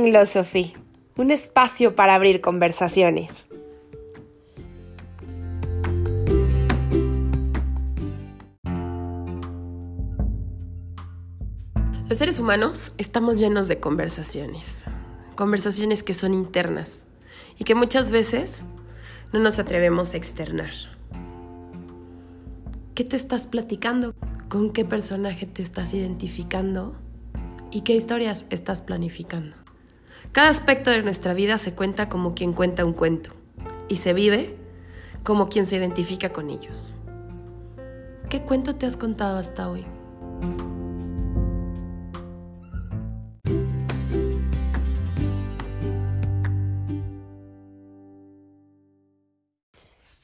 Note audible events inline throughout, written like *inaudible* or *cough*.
Philosophy, un espacio para abrir conversaciones. Los seres humanos estamos llenos de conversaciones, conversaciones que son internas y que muchas veces no nos atrevemos a externar. ¿Qué te estás platicando? ¿Con qué personaje te estás identificando? ¿Y qué historias estás planificando? Cada aspecto de nuestra vida se cuenta como quien cuenta un cuento y se vive como quien se identifica con ellos. ¿Qué cuento te has contado hasta hoy?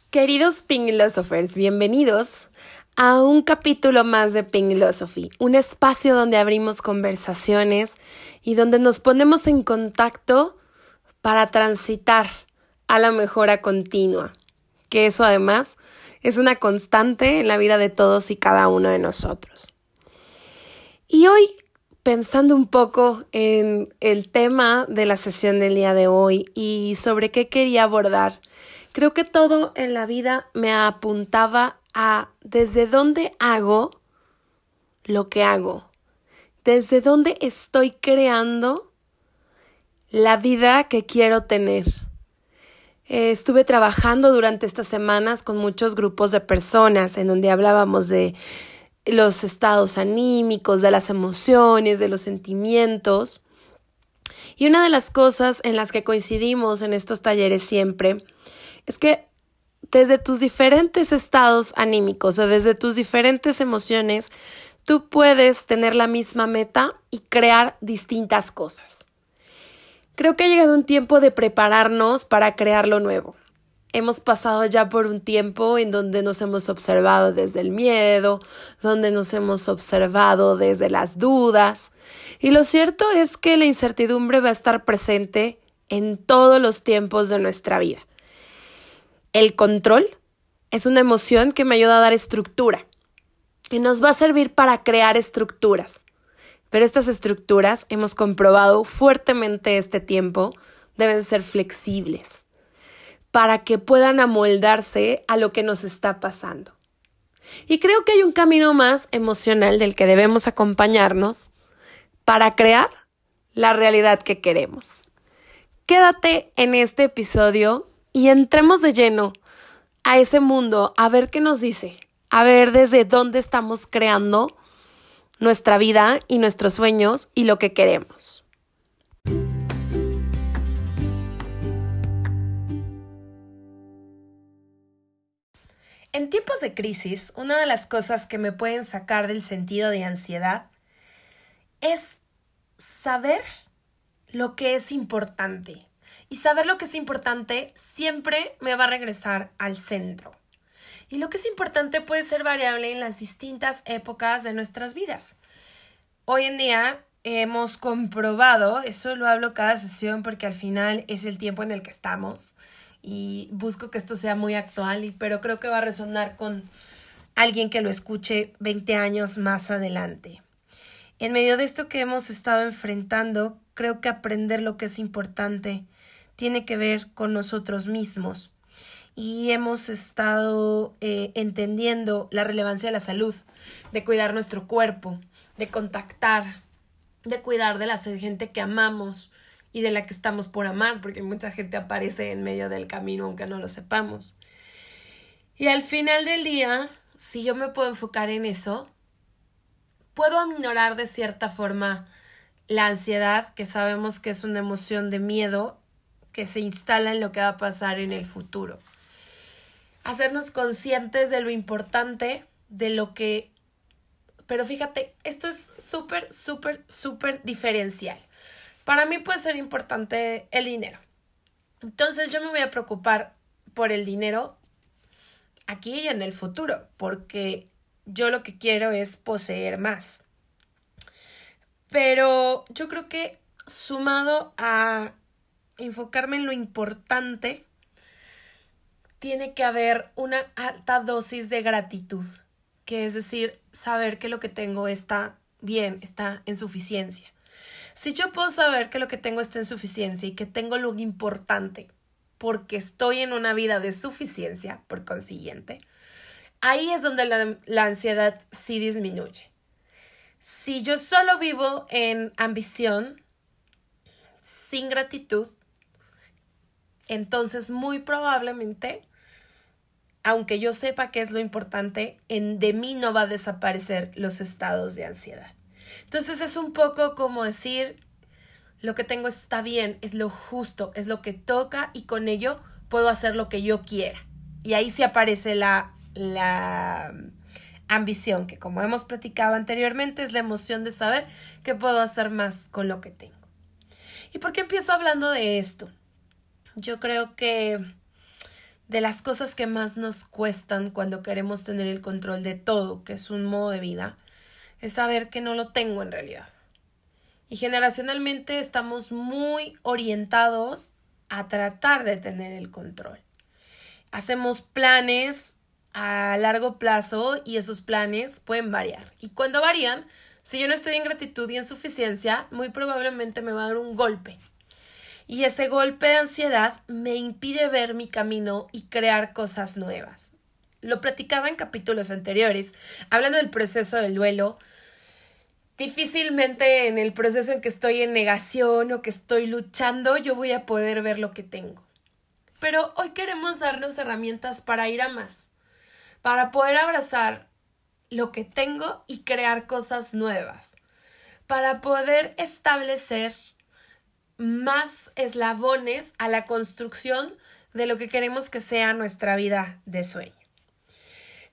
Queridos Philosophers, bienvenidos a un capítulo más de Philosophy, un espacio donde abrimos conversaciones y donde nos ponemos en contacto para transitar a la mejora continua, que eso además es una constante en la vida de todos y cada uno de nosotros. Y hoy, pensando un poco en el tema de la sesión del día de hoy y sobre qué quería abordar, Creo que todo en la vida me apuntaba a desde dónde hago lo que hago, desde dónde estoy creando la vida que quiero tener. Eh, estuve trabajando durante estas semanas con muchos grupos de personas en donde hablábamos de los estados anímicos, de las emociones, de los sentimientos. Y una de las cosas en las que coincidimos en estos talleres siempre es que desde tus diferentes estados anímicos o desde tus diferentes emociones, tú puedes tener la misma meta y crear distintas cosas. Creo que ha llegado un tiempo de prepararnos para crear lo nuevo. Hemos pasado ya por un tiempo en donde nos hemos observado desde el miedo, donde nos hemos observado desde las dudas. Y lo cierto es que la incertidumbre va a estar presente en todos los tiempos de nuestra vida. El control es una emoción que me ayuda a dar estructura y nos va a servir para crear estructuras. Pero estas estructuras, hemos comprobado fuertemente este tiempo, deben ser flexibles para que puedan amoldarse a lo que nos está pasando. Y creo que hay un camino más emocional del que debemos acompañarnos para crear la realidad que queremos. Quédate en este episodio y entremos de lleno a ese mundo a ver qué nos dice, a ver desde dónde estamos creando nuestra vida y nuestros sueños y lo que queremos. En tiempos de crisis, una de las cosas que me pueden sacar del sentido de ansiedad es saber lo que es importante, y saber lo que es importante siempre me va a regresar al centro. Y lo que es importante puede ser variable en las distintas épocas de nuestras vidas. Hoy en día hemos comprobado, eso lo hablo cada sesión porque al final es el tiempo en el que estamos y busco que esto sea muy actual, pero creo que va a resonar con alguien que lo escuche 20 años más adelante. En medio de esto que hemos estado enfrentando, creo que aprender lo que es importante tiene que ver con nosotros mismos y hemos estado eh, entendiendo la relevancia de la salud, de cuidar nuestro cuerpo, de contactar, de cuidar de la gente que amamos y de la que estamos por amar, porque mucha gente aparece en medio del camino aunque no lo sepamos. Y al final del día, si yo me puedo enfocar en eso, puedo aminorar de cierta forma la ansiedad, que sabemos que es una emoción de miedo que se instala en lo que va a pasar en el futuro. Hacernos conscientes de lo importante, de lo que... Pero fíjate, esto es súper, súper, súper diferencial. Para mí puede ser importante el dinero. Entonces yo me voy a preocupar por el dinero aquí y en el futuro, porque yo lo que quiero es poseer más. Pero yo creo que sumado a enfocarme en lo importante, tiene que haber una alta dosis de gratitud, que es decir, saber que lo que tengo está bien, está en suficiencia. Si yo puedo saber que lo que tengo está en suficiencia y que tengo lo importante porque estoy en una vida de suficiencia, por consiguiente, ahí es donde la, la ansiedad sí disminuye. Si yo solo vivo en ambición, sin gratitud, entonces muy probablemente, aunque yo sepa qué es lo importante, en de mí no va a desaparecer los estados de ansiedad. Entonces es un poco como decir, lo que tengo está bien, es lo justo, es lo que toca y con ello puedo hacer lo que yo quiera. Y ahí sí aparece la, la ambición, que como hemos platicado anteriormente, es la emoción de saber que puedo hacer más con lo que tengo. ¿Y por qué empiezo hablando de esto? Yo creo que de las cosas que más nos cuestan cuando queremos tener el control de todo, que es un modo de vida, es saber que no lo tengo en realidad. Y generacionalmente estamos muy orientados a tratar de tener el control. Hacemos planes a largo plazo y esos planes pueden variar. Y cuando varían, si yo no estoy en gratitud y en suficiencia, muy probablemente me va a dar un golpe. Y ese golpe de ansiedad me impide ver mi camino y crear cosas nuevas. Lo platicaba en capítulos anteriores, hablando del proceso del duelo, difícilmente en el proceso en que estoy en negación o que estoy luchando, yo voy a poder ver lo que tengo. Pero hoy queremos darnos herramientas para ir a más, para poder abrazar lo que tengo y crear cosas nuevas, para poder establecer más eslabones a la construcción de lo que queremos que sea nuestra vida de sueño.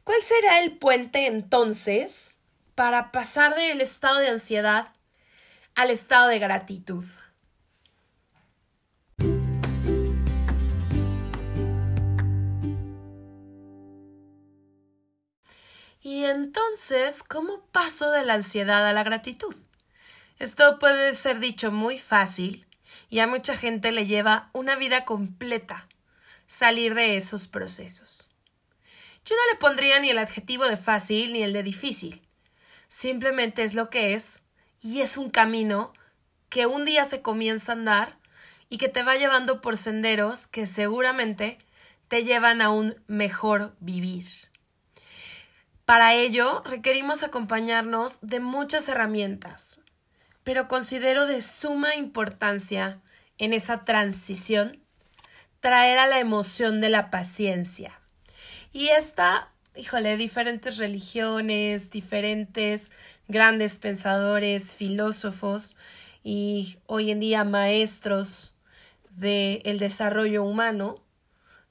¿Cuál será el puente entonces para pasar del estado de ansiedad al estado de gratitud. Y entonces, ¿cómo paso de la ansiedad a la gratitud? Esto puede ser dicho muy fácil y a mucha gente le lleva una vida completa salir de esos procesos. Yo no le pondría ni el adjetivo de fácil ni el de difícil simplemente es lo que es y es un camino que un día se comienza a andar y que te va llevando por senderos que seguramente te llevan a un mejor vivir. Para ello requerimos acompañarnos de muchas herramientas, pero considero de suma importancia en esa transición traer a la emoción de la paciencia. Y esta híjole, diferentes religiones, diferentes grandes pensadores, filósofos y hoy en día maestros del desarrollo humano,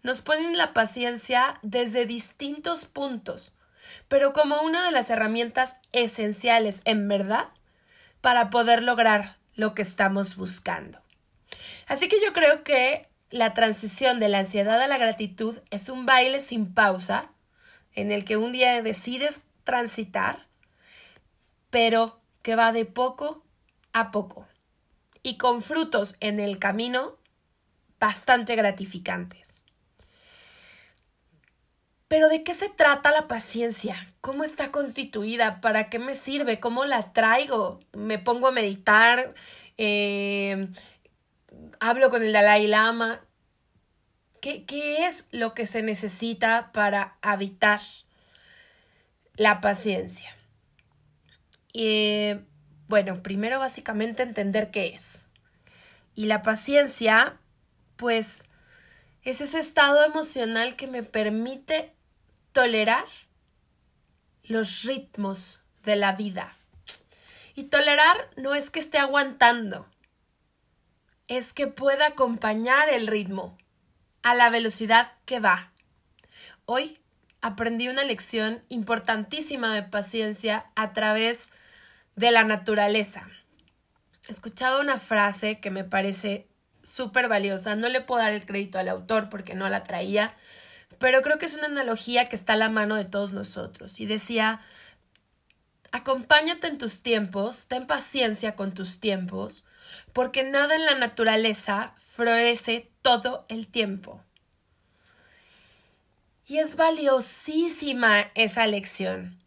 nos ponen la paciencia desde distintos puntos, pero como una de las herramientas esenciales en verdad para poder lograr lo que estamos buscando. Así que yo creo que la transición de la ansiedad a la gratitud es un baile sin pausa en el que un día decides transitar, pero que va de poco a poco y con frutos en el camino bastante gratificantes. Pero ¿de qué se trata la paciencia? ¿Cómo está constituida? ¿Para qué me sirve? ¿Cómo la traigo? ¿Me pongo a meditar? Eh, ¿Hablo con el Dalai Lama? ¿Qué, es lo que se necesita para habitar la paciencia? Y bueno, primero básicamente entender qué es. Y la paciencia, pues, es ese estado emocional que me permite tolerar los ritmos de la vida. Y tolerar no es que esté aguantando, es que pueda acompañar el ritmo a la velocidad que va. Hoy aprendí una lección importantísima de paciencia a través de la naturaleza. Escuchaba una frase que me parece súper valiosa. No le puedo dar el crédito al autor porque no la traía, pero creo que es una analogía que está a la mano de todos nosotros. Y decía, acompáñate en tus tiempos, ten paciencia con tus tiempos, porque nada en la naturaleza florece todo el tiempo. Y es valiosísima esa lección,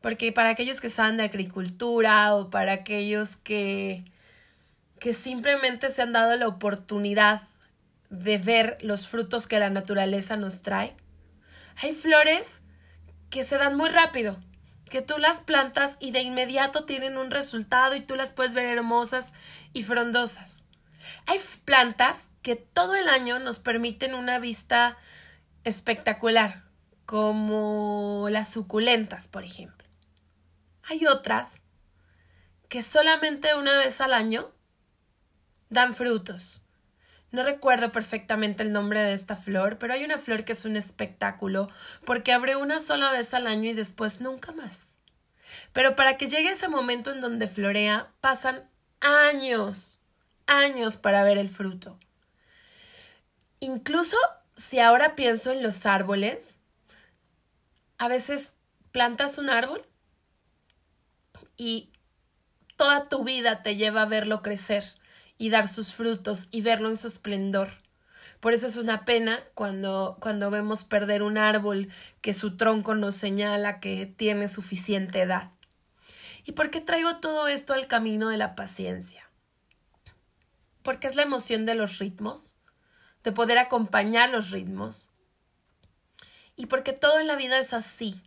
porque para aquellos que saben de agricultura o para aquellos que que simplemente se han dado la oportunidad de ver los frutos que la naturaleza nos trae. Hay flores que se dan muy rápido, que tú las plantas y de inmediato tienen un resultado y tú las puedes ver hermosas y frondosas. Hay plantas que todo el año nos permiten una vista espectacular, como las suculentas, por ejemplo. Hay otras que solamente una vez al año dan frutos. No recuerdo perfectamente el nombre de esta flor, pero hay una flor que es un espectáculo porque abre una sola vez al año y después nunca más. Pero para que llegue ese momento en donde florea, pasan años, años para ver el fruto. Incluso si ahora pienso en los árboles, a veces plantas un árbol y toda tu vida te lleva a verlo crecer y dar sus frutos y verlo en su esplendor. Por eso es una pena cuando, cuando vemos perder un árbol que su tronco nos señala que tiene suficiente edad. ¿Y por qué traigo todo esto al camino de la paciencia? Porque es la emoción de los ritmos, de poder acompañar los ritmos. Y porque todo en la vida es así.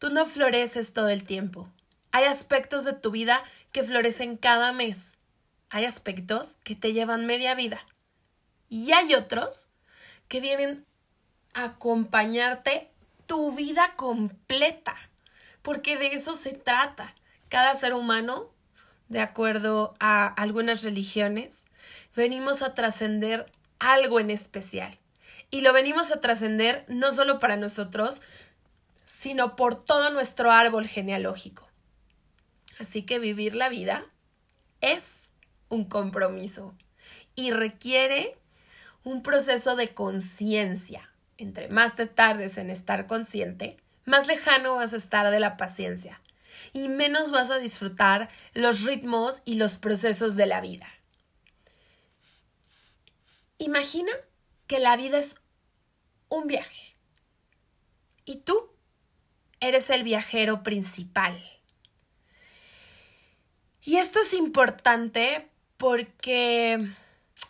Tú no floreces todo el tiempo. Hay aspectos de tu vida que florecen cada mes hay aspectos que te llevan media vida y hay otros que vienen a acompañarte tu vida completa, porque de eso se trata. Cada ser humano, de acuerdo a algunas religiones, venimos a trascender algo en especial. Y lo venimos a trascender no solo para nosotros, sino por todo nuestro árbol genealógico. Así que vivir la vida es un compromiso y requiere un proceso de conciencia. Entre más te tardes en estar consciente, más lejano vas a estar de la paciencia y menos vas a disfrutar los ritmos y los procesos de la vida. Imagina que la vida es un viaje y tú eres el viajero principal. Y esto es importante porque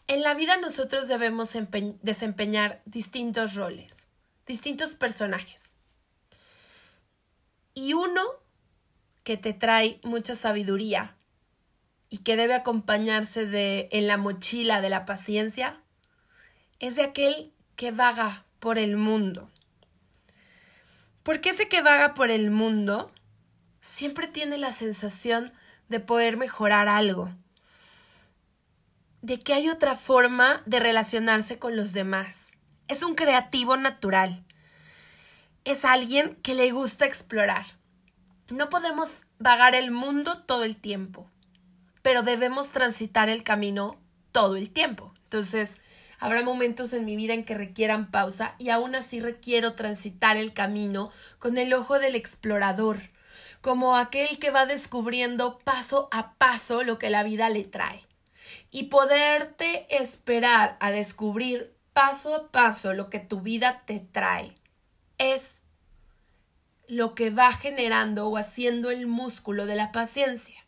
en la vida nosotros debemos desempeñar distintos roles, distintos personajes. Y uno que te trae mucha sabiduría y que debe acompañarse de en la mochila de la paciencia es de aquel que vaga por el mundo. Porque ese que vaga por el mundo siempre tiene la sensación de poder mejorar algo, de que hay otra forma de relacionarse con los demás. Es un creativo natural. Es alguien que le gusta explorar. No podemos vagar el mundo todo el tiempo, pero debemos transitar el camino todo el tiempo. Entonces, habrá momentos en mi vida en que requieran pausa y aún así requiero transitar el camino con el ojo del explorador, como aquel que va descubriendo paso a paso lo que la vida le trae y poderte esperar a descubrir paso a paso lo que tu vida te trae es lo que va generando o haciendo el músculo de la paciencia.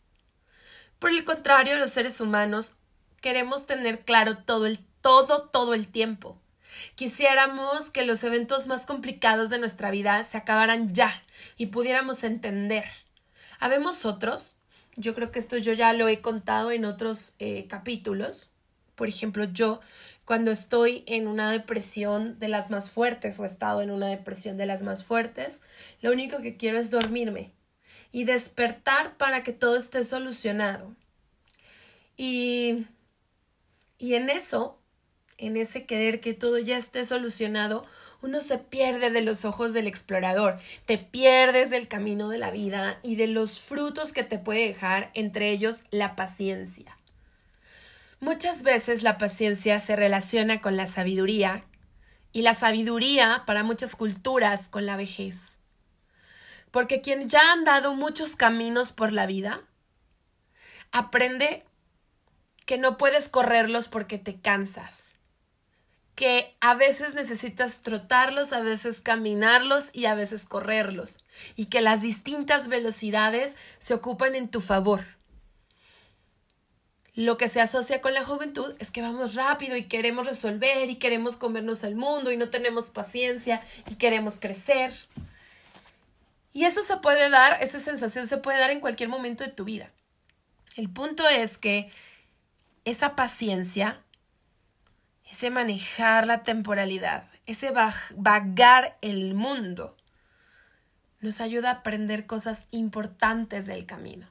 Por el contrario, los seres humanos queremos tener claro todo el todo todo el tiempo. Quisiéramos que los eventos más complicados de nuestra vida se acabaran ya y pudiéramos entender. Habemos otros yo creo que esto yo ya lo he contado en otros eh, capítulos. Por ejemplo, yo cuando estoy en una depresión de las más fuertes o he estado en una depresión de las más fuertes, lo único que quiero es dormirme y despertar para que todo esté solucionado. Y, y en eso, en ese querer que todo ya esté solucionado, uno se pierde de los ojos del explorador, te pierdes del camino de la vida y de los frutos que te puede dejar, entre ellos la paciencia. Muchas veces la paciencia se relaciona con la sabiduría y la sabiduría para muchas culturas con la vejez. Porque quien ya ha andado muchos caminos por la vida, aprende que no puedes correrlos porque te cansas que a veces necesitas trotarlos, a veces caminarlos y a veces correrlos, y que las distintas velocidades se ocupan en tu favor. lo que se asocia con la juventud es que vamos rápido y queremos resolver y queremos comernos el mundo y no tenemos paciencia y queremos crecer. Y eso se puede dar, esa sensación se puede dar en cualquier momento de tu vida. El punto es que esa paciencia, ese manejar la temporalidad, ese vagar el mundo, nos ayuda a aprender cosas importantes del camino.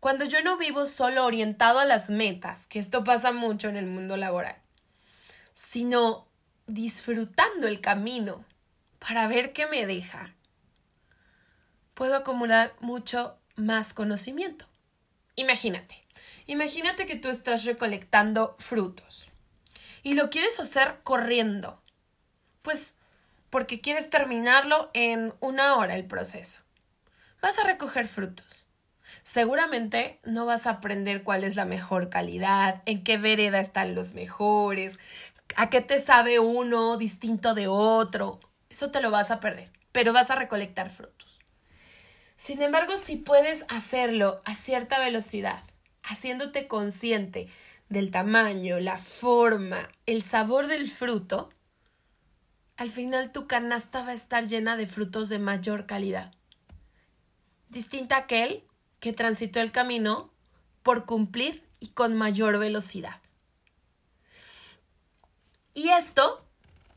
Cuando yo no vivo solo orientado a las metas, que esto pasa mucho en el mundo laboral, sino disfrutando el camino para ver qué me deja, puedo acumular mucho más conocimiento. Imagínate, imagínate que tú estás recolectando frutos y lo quieres hacer corriendo. Pues porque quieres terminarlo en una hora el proceso. Vas a recoger frutos seguramente no vas a aprender cuál es la mejor calidad, en qué vereda están los mejores, a qué te sabe uno distinto de otro. Eso te lo vas a perder, pero vas a recolectar frutos. Sin embargo, si puedes hacerlo a cierta velocidad, haciéndote consciente del tamaño, la forma, el sabor del fruto, al final tu canasta va a estar llena de frutos de mayor calidad. Distinta a aquel que transitó el camino por cumplir y con mayor velocidad. Y esto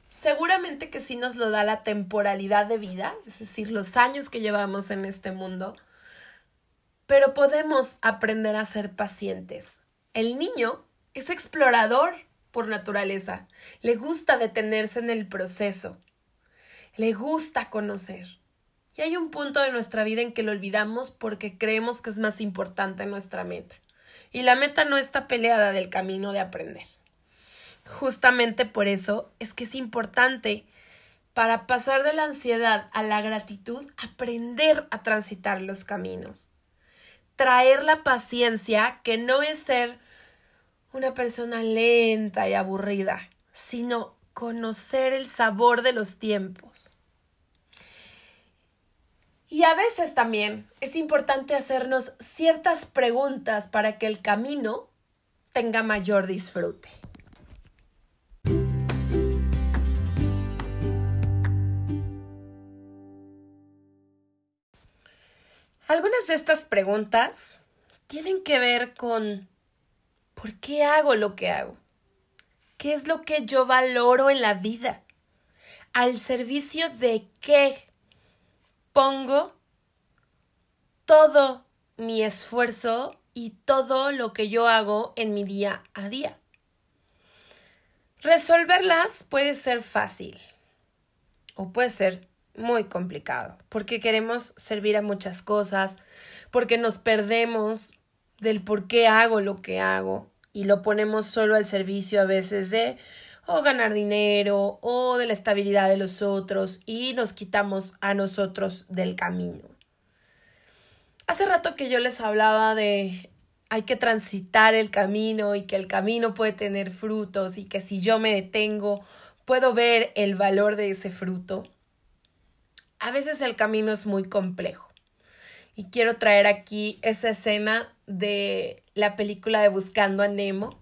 seguramente que sí nos lo da la temporalidad de vida, es decir, los años que llevamos en este mundo, pero podemos aprender a ser pacientes. El niño es explorador por naturaleza, le gusta detenerse en el proceso, le gusta conocer. Y hay un punto de nuestra vida en que lo olvidamos porque creemos que es más importante nuestra meta. Y la meta no está peleada del camino de aprender. Justamente por eso es que es importante para pasar de la ansiedad a la gratitud, aprender a transitar los caminos. Traer la paciencia, que no es ser una persona lenta y aburrida, sino conocer el sabor de los tiempos. Y a veces también es importante hacernos ciertas preguntas para que el camino tenga mayor disfrute. Algunas de estas preguntas tienen que ver con ¿por qué hago lo que hago? ¿Qué es lo que yo valoro en la vida? ¿Al servicio de qué pongo todo mi esfuerzo y todo lo que yo hago en mi día a día. Resolverlas puede ser fácil o puede ser muy complicado porque queremos servir a muchas cosas, porque nos perdemos del por qué hago lo que hago y lo ponemos solo al servicio a veces de o ganar dinero o de la estabilidad de los otros y nos quitamos a nosotros del camino. Hace rato que yo les hablaba de hay que transitar el camino y que el camino puede tener frutos y que si yo me detengo puedo ver el valor de ese fruto. A veces el camino es muy complejo y quiero traer aquí esa escena de la película de Buscando a Nemo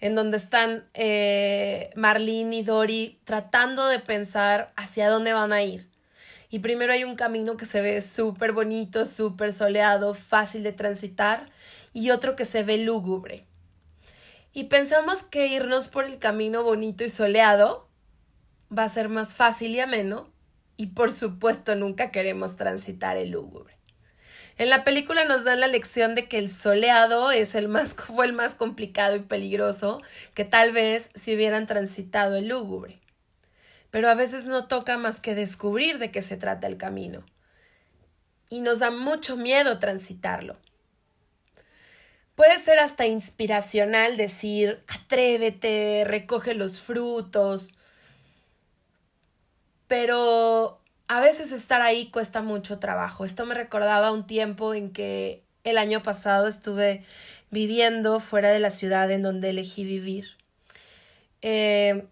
en donde están eh, Marlene y Dory tratando de pensar hacia dónde van a ir. Y primero hay un camino que se ve súper bonito, súper soleado, fácil de transitar, y otro que se ve lúgubre. Y pensamos que irnos por el camino bonito y soleado va a ser más fácil y ameno, y por supuesto nunca queremos transitar el lúgubre. En la película nos dan la lección de que el soleado es el más, *laughs* fue el más complicado y peligroso que tal vez si hubieran transitado el lúgubre. Pero a veces no toca más que descubrir de qué se trata el camino. Y nos da mucho miedo transitarlo. Puede ser hasta inspiracional decir atrévete, recoge los frutos, pero a veces estar ahí cuesta mucho trabajo. Esto me recordaba un tiempo en que el año pasado estuve viviendo fuera de la ciudad en donde elegí vivir. Eh,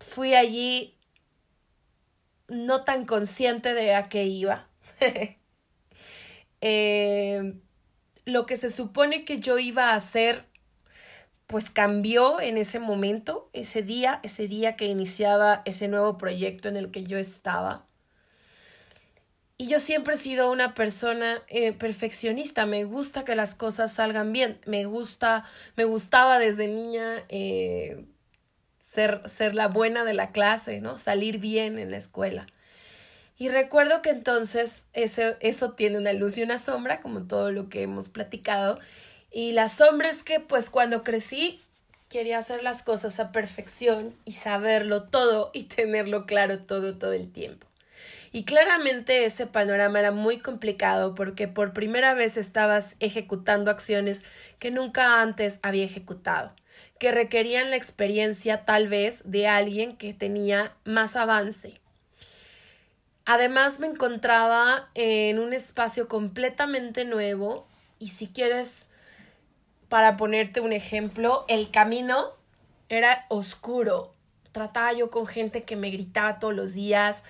fui allí no tan consciente de a qué iba. *laughs* Eh, lo que se supone que yo iba a hacer pues cambió en ese momento, ese día, ese día que iniciaba ese nuevo proyecto en el que yo estaba. Y yo siempre he sido una persona eh, perfeccionista, me gusta que las cosas salgan bien, me gusta, me gustaba desde niña eh, ser, ser la buena de la clase, ¿no? Salir bien en la escuela. Y recuerdo que entonces ese, eso tiene una luz y una sombra, como todo lo que hemos platicado, y la sombra que pues cuando crecí quería hacer las cosas a perfección y saberlo todo y *laughs* tenerlo claro todo todo el tiempo. Y claramente ese panorama era muy complicado porque por primera vez estabas ejecutando acciones que nunca antes había ejecutado, que requerían la experiencia tal vez de alguien que tenía más avance. Además me encontraba en un espacio completamente nuevo y si quieres para ponerte un ejemplo, el camino era oscuro. Trataba yo con gente que me gritaba todos los días,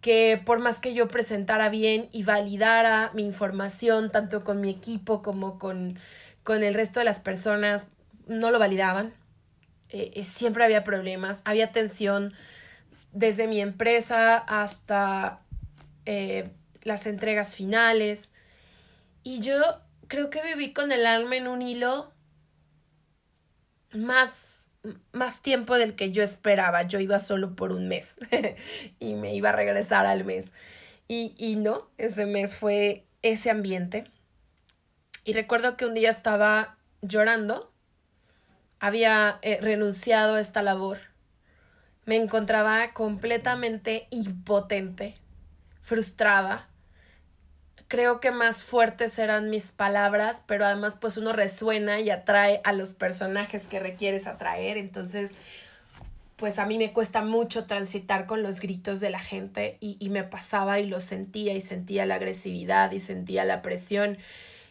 que por más que yo presentara bien y validara mi información, tanto con mi equipo como con, con el resto de las personas, no lo validaban. Eh, eh, siempre había problemas, había tensión desde mi empresa hasta eh, las entregas finales. Y yo creo que viví con el alma en un hilo más, más tiempo del que yo esperaba. Yo iba solo por un mes *laughs* y me iba a regresar al mes. Y, y no, ese mes fue ese ambiente. Y recuerdo que un día estaba llorando, había eh, renunciado a esta labor, me encontraba completamente impotente, frustrada, creo que más fuertes eran mis palabras, pero además pues uno resuena y atrae a los personajes que requieres atraer, entonces pues a mí me cuesta mucho transitar con los gritos de la gente y, y me pasaba y lo sentía y sentía la agresividad y sentía la presión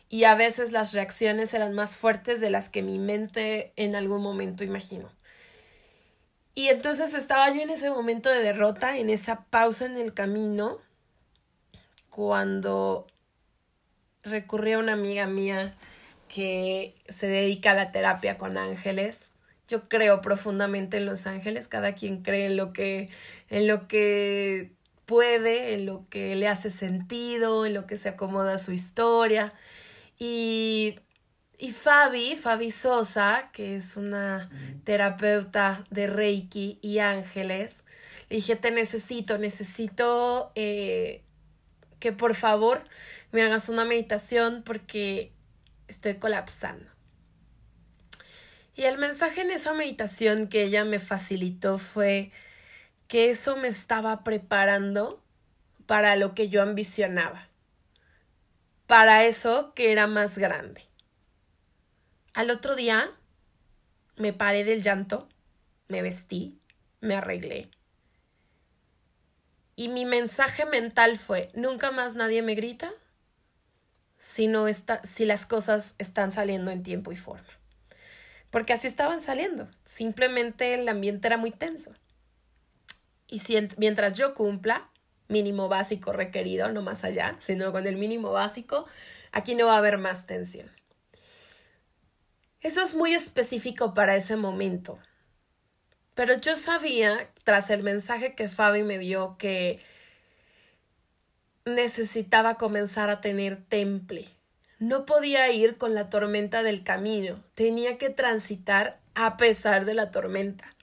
y a veces las reacciones eran más fuertes de las que mi mente en algún momento imaginó. Y entonces estaba yo en ese momento de derrota, en esa pausa en el camino, cuando recurrí a una amiga mía que se dedica a la terapia con ángeles. Yo creo profundamente en los ángeles, cada quien cree en lo que en lo que puede, en lo que le hace sentido, en lo que se acomoda a su historia. Y y Fabi, Fabi Sosa, que es una terapeuta de Reiki y ángeles, le dije, te necesito, necesito eh, que por favor me hagas una meditación porque estoy colapsando. Y el mensaje en esa meditación que ella me facilitó fue que eso me estaba preparando para lo que yo ambicionaba, para eso que era más grande. Al otro día me paré del llanto, me vestí, me arreglé y mi mensaje mental fue, nunca más nadie me grita si, si las cosas están saliendo en tiempo y forma. Porque así estaban saliendo. Simplemente el ambiente era muy tenso. Y si, mientras yo cumpla mínimo básico requerido, no más allá, sino con el mínimo básico, aquí no va a haber más tensión. Eso es muy específico para ese momento. Pero yo sabía, tras el mensaje que Fabi me dio, que necesitaba comenzar a tener temple. No podía ir con la tormenta del camino, tenía que transitar a pesar de la tormenta.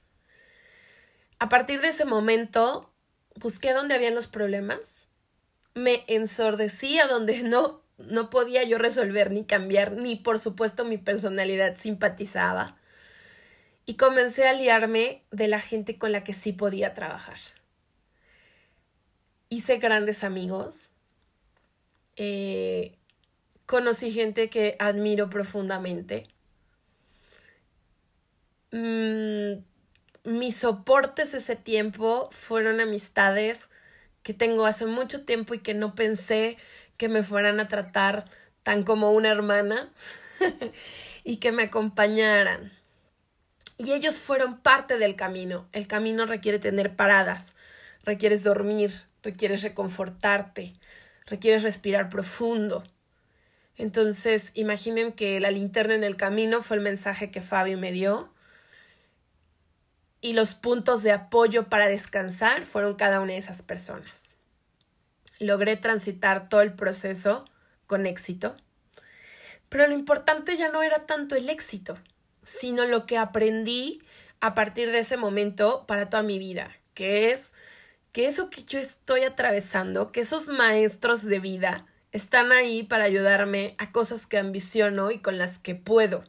A partir de ese momento, busqué dónde habían los problemas, me ensordecí a donde *laughs* no, no podía yo resolver ni cambiar, ni por supuesto mi personalidad simpatizaba y comencé a liarme de la gente con la que sí podía trabajar. Hice grandes amigos, eh, conocí gente que admiro profundamente. Mm, mis soportes ese tiempo fueron amistades que tengo hace mucho tiempo y que no pensé que me fueran a tratar tan como una hermana *laughs* y que me acompañaran. Y ellos fueron parte del camino. El camino requiere tener paradas, requieres dormir, requieres reconfortarte, requieres respirar profundo. Entonces, imaginen que la linterna en el camino fue el mensaje que Fabio me dio y los puntos de apoyo para descansar fueron cada una de esas personas. Logré transitar todo el proceso con éxito, pero lo importante ya no era tanto el éxito, sino lo que aprendí a partir de ese momento para toda mi vida, que es que eso que yo estoy atravesando, que esos maestros de vida están ahí para ayudarme a cosas que ambiciono y con las que puedo.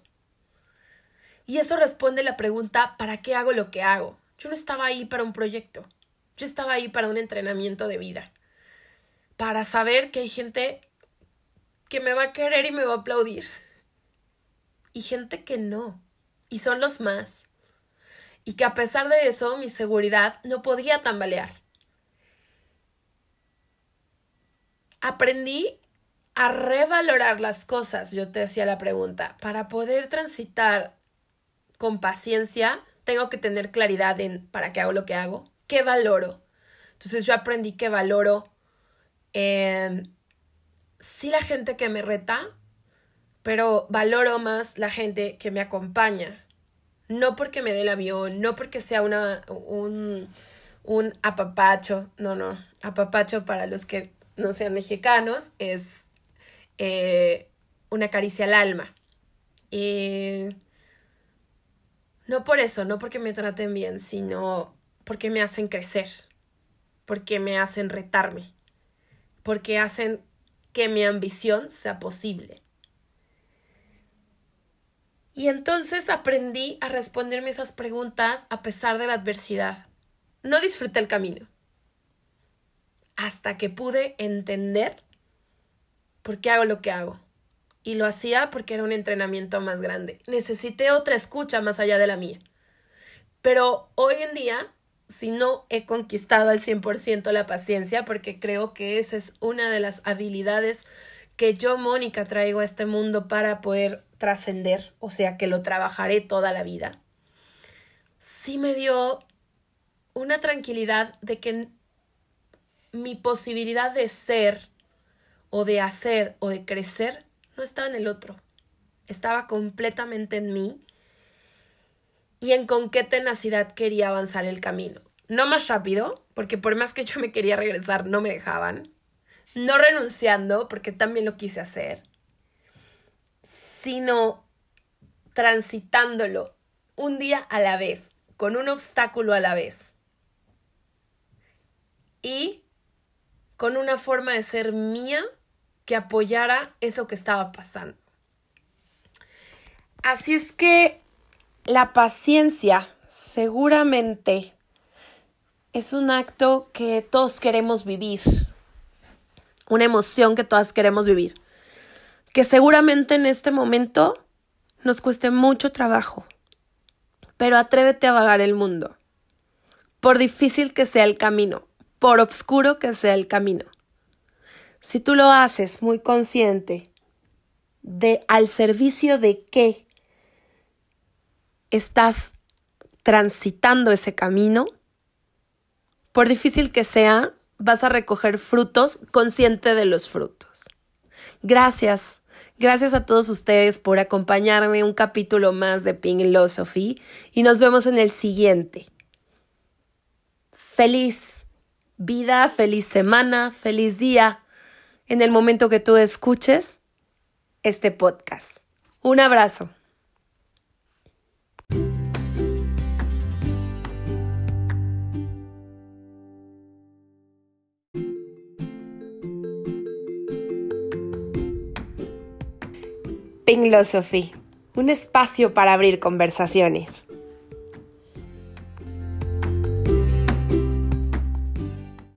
Y eso responde la pregunta, ¿para qué hago lo que hago? Yo no estaba ahí para un proyecto, yo estaba ahí para un entrenamiento de vida, para saber que hay gente que me va a querer y me va a aplaudir, y gente que no, y son los más, y que a pesar de eso mi seguridad no podía tambalear. aprendí a revalorar las cosas, yo te hacía la pregunta, para poder transitar con paciencia, tengo que tener claridad en para qué hago lo que hago, qué valoro. Entonces yo aprendí que valoro eh, la gente que me reta, pero valoro más la gente que me acompaña. No porque me dé el avión, no porque sea una, un, un apapacho, no, no, apapacho para los que no sean mexicanos, es eh, una caricia al alma. Y no por eso, no porque me traten bien, sino porque me hacen crecer, porque me hacen retarme, porque hacen que mi ambición sea posible. Y entonces aprendí a responderme esas preguntas a pesar de la adversidad. No disfruté el camino hasta que pude entender por qué hago lo que hago. Y lo hacía porque era un entrenamiento más grande. Necesité otra escucha más allá de la mía. Pero hoy en día, si no he conquistado al 100% la paciencia, porque creo que esa es una de las habilidades que yo, Mónica, traigo a este mundo para poder trascender, o sea que lo trabajaré toda la vida, sí me dio una tranquilidad de que mi posibilidad de ser o de hacer o de crecer no estaba en el otro, estaba completamente en mí y en con qué tenacidad quería avanzar el camino. No más rápido, porque por más que yo me quería regresar, no me dejaban. No renunciando, porque también lo quise hacer, sino transitándolo un día a la vez, con un obstáculo a la vez. Y con una forma de ser mía que apoyara eso que estaba pasando. Así es que la paciencia seguramente es un acto que todos queremos vivir, una emoción que todas queremos vivir, que seguramente en este momento nos cueste mucho trabajo, pero atrévete a vagar el mundo, por difícil que sea el camino, por obscuro que sea el camino. Si tú lo haces muy consciente de al servicio de qué estás transitando ese camino, por difícil que sea, vas a recoger frutos consciente de los frutos. Gracias. Gracias a todos ustedes por acompañarme un capítulo más de Philosophy y nos vemos en el siguiente. Feliz vida, feliz semana, feliz día en el momento que tú escuches este podcast. Un abrazo. Philosophy, un espacio para abrir conversaciones.